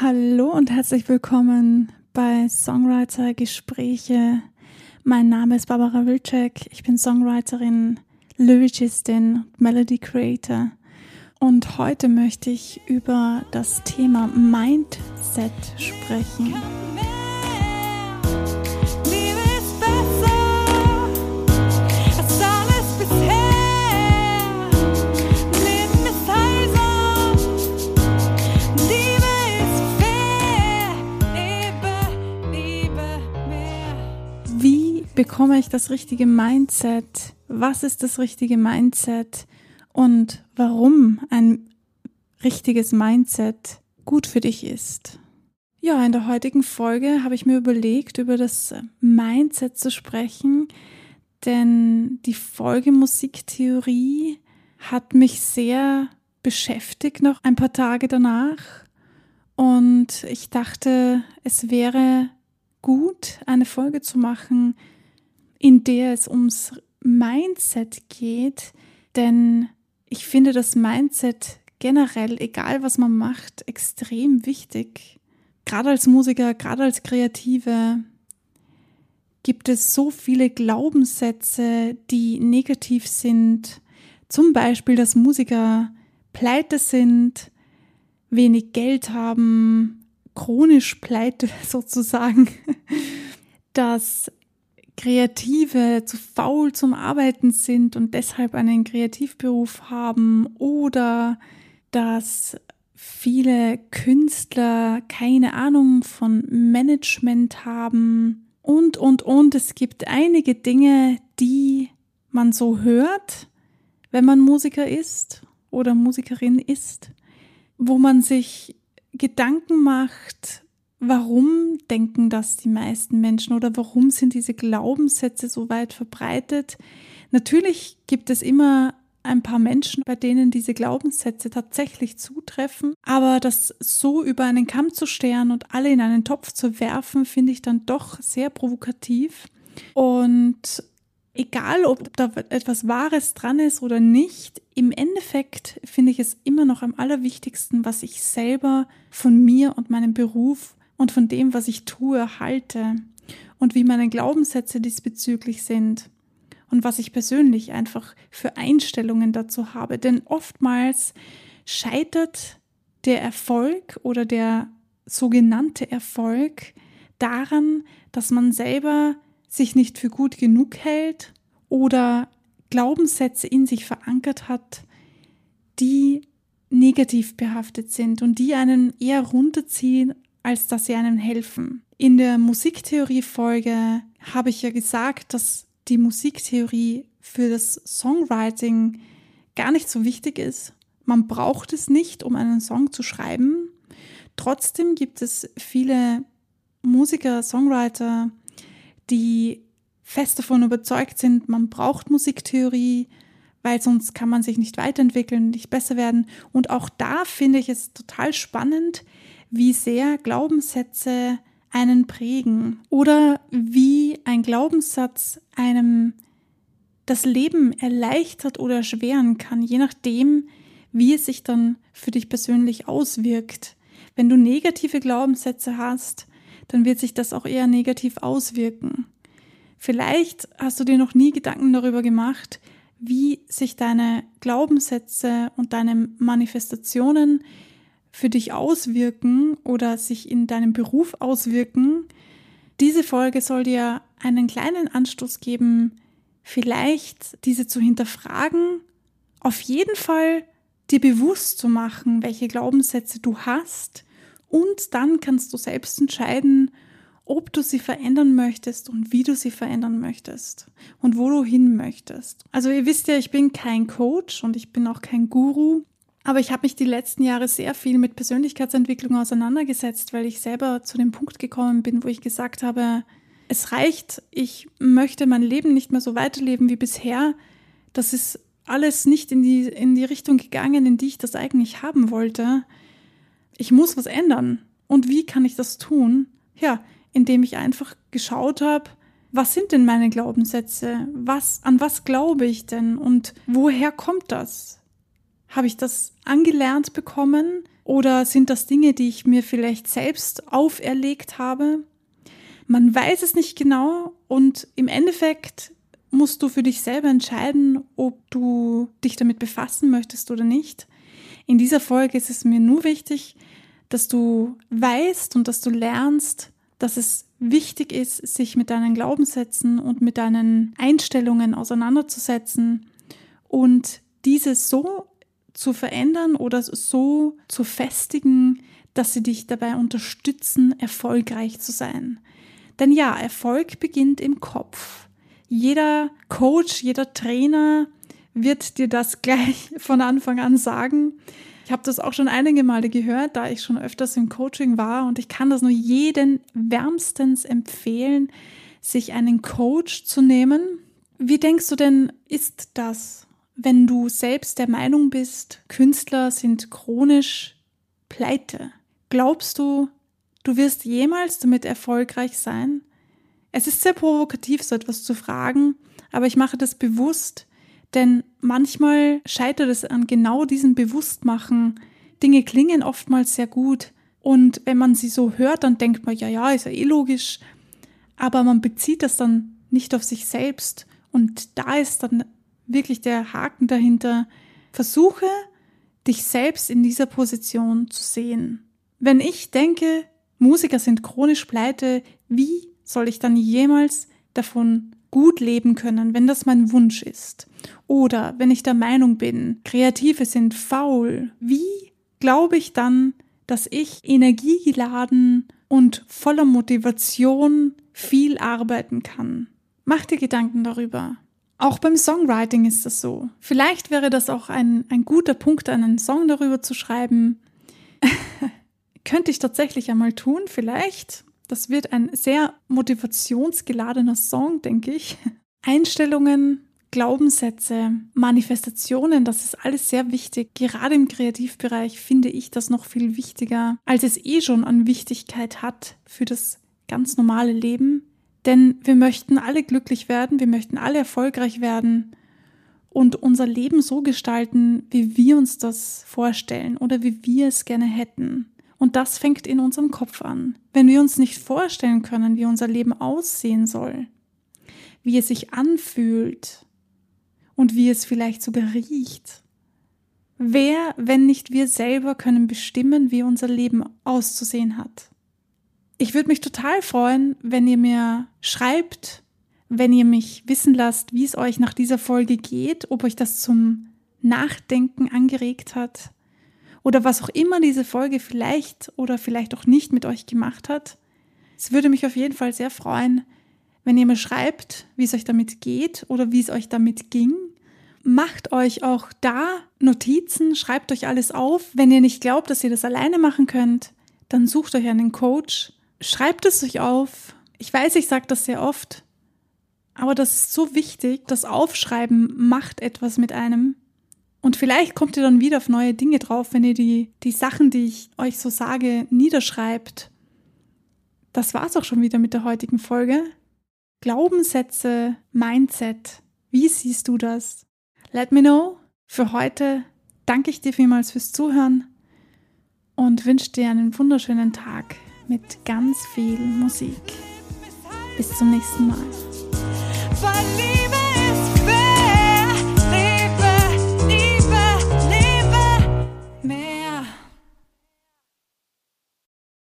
Hallo und herzlich willkommen bei Songwriter Gespräche. Mein Name ist Barbara Wilczek. Ich bin Songwriterin, Lyricistin, Melody Creator. Und heute möchte ich über das Thema Mindset sprechen. Bekomme ich das richtige Mindset? Was ist das richtige Mindset? Und warum ein richtiges Mindset gut für dich ist? Ja, in der heutigen Folge habe ich mir überlegt, über das Mindset zu sprechen, denn die Folge Musiktheorie hat mich sehr beschäftigt noch ein paar Tage danach. Und ich dachte, es wäre gut, eine Folge zu machen, in der es ums Mindset geht, denn ich finde das Mindset generell, egal was man macht, extrem wichtig. Gerade als Musiker, gerade als Kreative gibt es so viele Glaubenssätze, die negativ sind. Zum Beispiel, dass Musiker pleite sind, wenig Geld haben, chronisch pleite sozusagen, dass Kreative zu faul zum Arbeiten sind und deshalb einen Kreativberuf haben oder dass viele Künstler keine Ahnung von Management haben und, und, und. Es gibt einige Dinge, die man so hört, wenn man Musiker ist oder Musikerin ist, wo man sich Gedanken macht, Warum denken das die meisten Menschen oder warum sind diese Glaubenssätze so weit verbreitet? Natürlich gibt es immer ein paar Menschen, bei denen diese Glaubenssätze tatsächlich zutreffen, aber das so über einen Kamm zu stern und alle in einen Topf zu werfen, finde ich dann doch sehr provokativ. Und egal, ob da etwas Wahres dran ist oder nicht, im Endeffekt finde ich es immer noch am allerwichtigsten, was ich selber von mir und meinem Beruf und von dem, was ich tue, halte und wie meine Glaubenssätze diesbezüglich sind und was ich persönlich einfach für Einstellungen dazu habe. Denn oftmals scheitert der Erfolg oder der sogenannte Erfolg daran, dass man selber sich nicht für gut genug hält oder Glaubenssätze in sich verankert hat, die negativ behaftet sind und die einen eher runterziehen als dass sie einem helfen. In der Musiktheorie-Folge habe ich ja gesagt, dass die Musiktheorie für das Songwriting gar nicht so wichtig ist. Man braucht es nicht, um einen Song zu schreiben. Trotzdem gibt es viele Musiker, Songwriter, die fest davon überzeugt sind, man braucht Musiktheorie, weil sonst kann man sich nicht weiterentwickeln, nicht besser werden. Und auch da finde ich es total spannend, wie sehr Glaubenssätze einen prägen oder wie ein Glaubenssatz einem das Leben erleichtert oder erschweren kann, je nachdem, wie es sich dann für dich persönlich auswirkt. Wenn du negative Glaubenssätze hast, dann wird sich das auch eher negativ auswirken. Vielleicht hast du dir noch nie Gedanken darüber gemacht, wie sich deine Glaubenssätze und deine Manifestationen für dich auswirken oder sich in deinem Beruf auswirken. Diese Folge soll dir einen kleinen Anstoß geben, vielleicht diese zu hinterfragen, auf jeden Fall dir bewusst zu machen, welche Glaubenssätze du hast und dann kannst du selbst entscheiden, ob du sie verändern möchtest und wie du sie verändern möchtest und wo du hin möchtest. Also ihr wisst ja, ich bin kein Coach und ich bin auch kein Guru. Aber ich habe mich die letzten Jahre sehr viel mit Persönlichkeitsentwicklung auseinandergesetzt, weil ich selber zu dem Punkt gekommen bin, wo ich gesagt habe, es reicht, ich möchte mein Leben nicht mehr so weiterleben wie bisher. Das ist alles nicht in die, in die Richtung gegangen, in die ich das eigentlich haben wollte. Ich muss was ändern. Und wie kann ich das tun? Ja, indem ich einfach geschaut habe, was sind denn meine Glaubenssätze? Was, an was glaube ich denn? Und woher kommt das? Habe ich das angelernt bekommen Oder sind das Dinge, die ich mir vielleicht selbst auferlegt habe? Man weiß es nicht genau und im Endeffekt musst du für dich selber entscheiden, ob du dich damit befassen möchtest oder nicht. In dieser Folge ist es mir nur wichtig, dass du weißt und dass du lernst, dass es wichtig ist, sich mit deinen Glaubenssätzen und mit deinen Einstellungen auseinanderzusetzen und diese so zu verändern oder so zu festigen, dass sie dich dabei unterstützen, erfolgreich zu sein. Denn ja, Erfolg beginnt im Kopf. Jeder Coach, jeder Trainer wird dir das gleich von Anfang an sagen. Ich habe das auch schon einige Male gehört, da ich schon öfters im Coaching war und ich kann das nur jeden wärmstens empfehlen, sich einen Coach zu nehmen. Wie denkst du denn, ist das? Wenn du selbst der Meinung bist, Künstler sind chronisch pleite? Glaubst du, du wirst jemals damit erfolgreich sein? Es ist sehr provokativ, so etwas zu fragen, aber ich mache das bewusst, denn manchmal scheitert es an genau diesem Bewusstmachen. Dinge klingen oftmals sehr gut und wenn man sie so hört, dann denkt man, ja, ja, ist ja eh logisch, aber man bezieht das dann nicht auf sich selbst und da ist dann wirklich der Haken dahinter. Versuche, dich selbst in dieser Position zu sehen. Wenn ich denke, Musiker sind chronisch pleite, wie soll ich dann jemals davon gut leben können, wenn das mein Wunsch ist? Oder wenn ich der Meinung bin, Kreative sind faul, wie glaube ich dann, dass ich energiegeladen und voller Motivation viel arbeiten kann? Mach dir Gedanken darüber. Auch beim Songwriting ist das so. Vielleicht wäre das auch ein, ein guter Punkt, einen Song darüber zu schreiben. Könnte ich tatsächlich einmal tun, vielleicht. Das wird ein sehr motivationsgeladener Song, denke ich. Einstellungen, Glaubenssätze, Manifestationen, das ist alles sehr wichtig. Gerade im Kreativbereich finde ich das noch viel wichtiger, als es eh schon an Wichtigkeit hat für das ganz normale Leben. Denn wir möchten alle glücklich werden, wir möchten alle erfolgreich werden und unser Leben so gestalten, wie wir uns das vorstellen oder wie wir es gerne hätten. Und das fängt in unserem Kopf an. Wenn wir uns nicht vorstellen können, wie unser Leben aussehen soll, wie es sich anfühlt und wie es vielleicht sogar riecht, wer, wenn nicht wir selber, können bestimmen, wie unser Leben auszusehen hat? Ich würde mich total freuen, wenn ihr mir schreibt, wenn ihr mich wissen lasst, wie es euch nach dieser Folge geht, ob euch das zum Nachdenken angeregt hat oder was auch immer diese Folge vielleicht oder vielleicht auch nicht mit euch gemacht hat. Es würde mich auf jeden Fall sehr freuen, wenn ihr mir schreibt, wie es euch damit geht oder wie es euch damit ging. Macht euch auch da Notizen, schreibt euch alles auf. Wenn ihr nicht glaubt, dass ihr das alleine machen könnt, dann sucht euch einen Coach Schreibt es euch auf. Ich weiß, ich sage das sehr oft, aber das ist so wichtig. Das Aufschreiben macht etwas mit einem. Und vielleicht kommt ihr dann wieder auf neue Dinge drauf, wenn ihr die, die Sachen, die ich euch so sage, niederschreibt. Das war's auch schon wieder mit der heutigen Folge. Glaubenssätze, Mindset. Wie siehst du das? Let me know. Für heute danke ich dir vielmals fürs Zuhören und wünsche dir einen wunderschönen Tag mit ganz viel Musik. Bis zum nächsten Mal.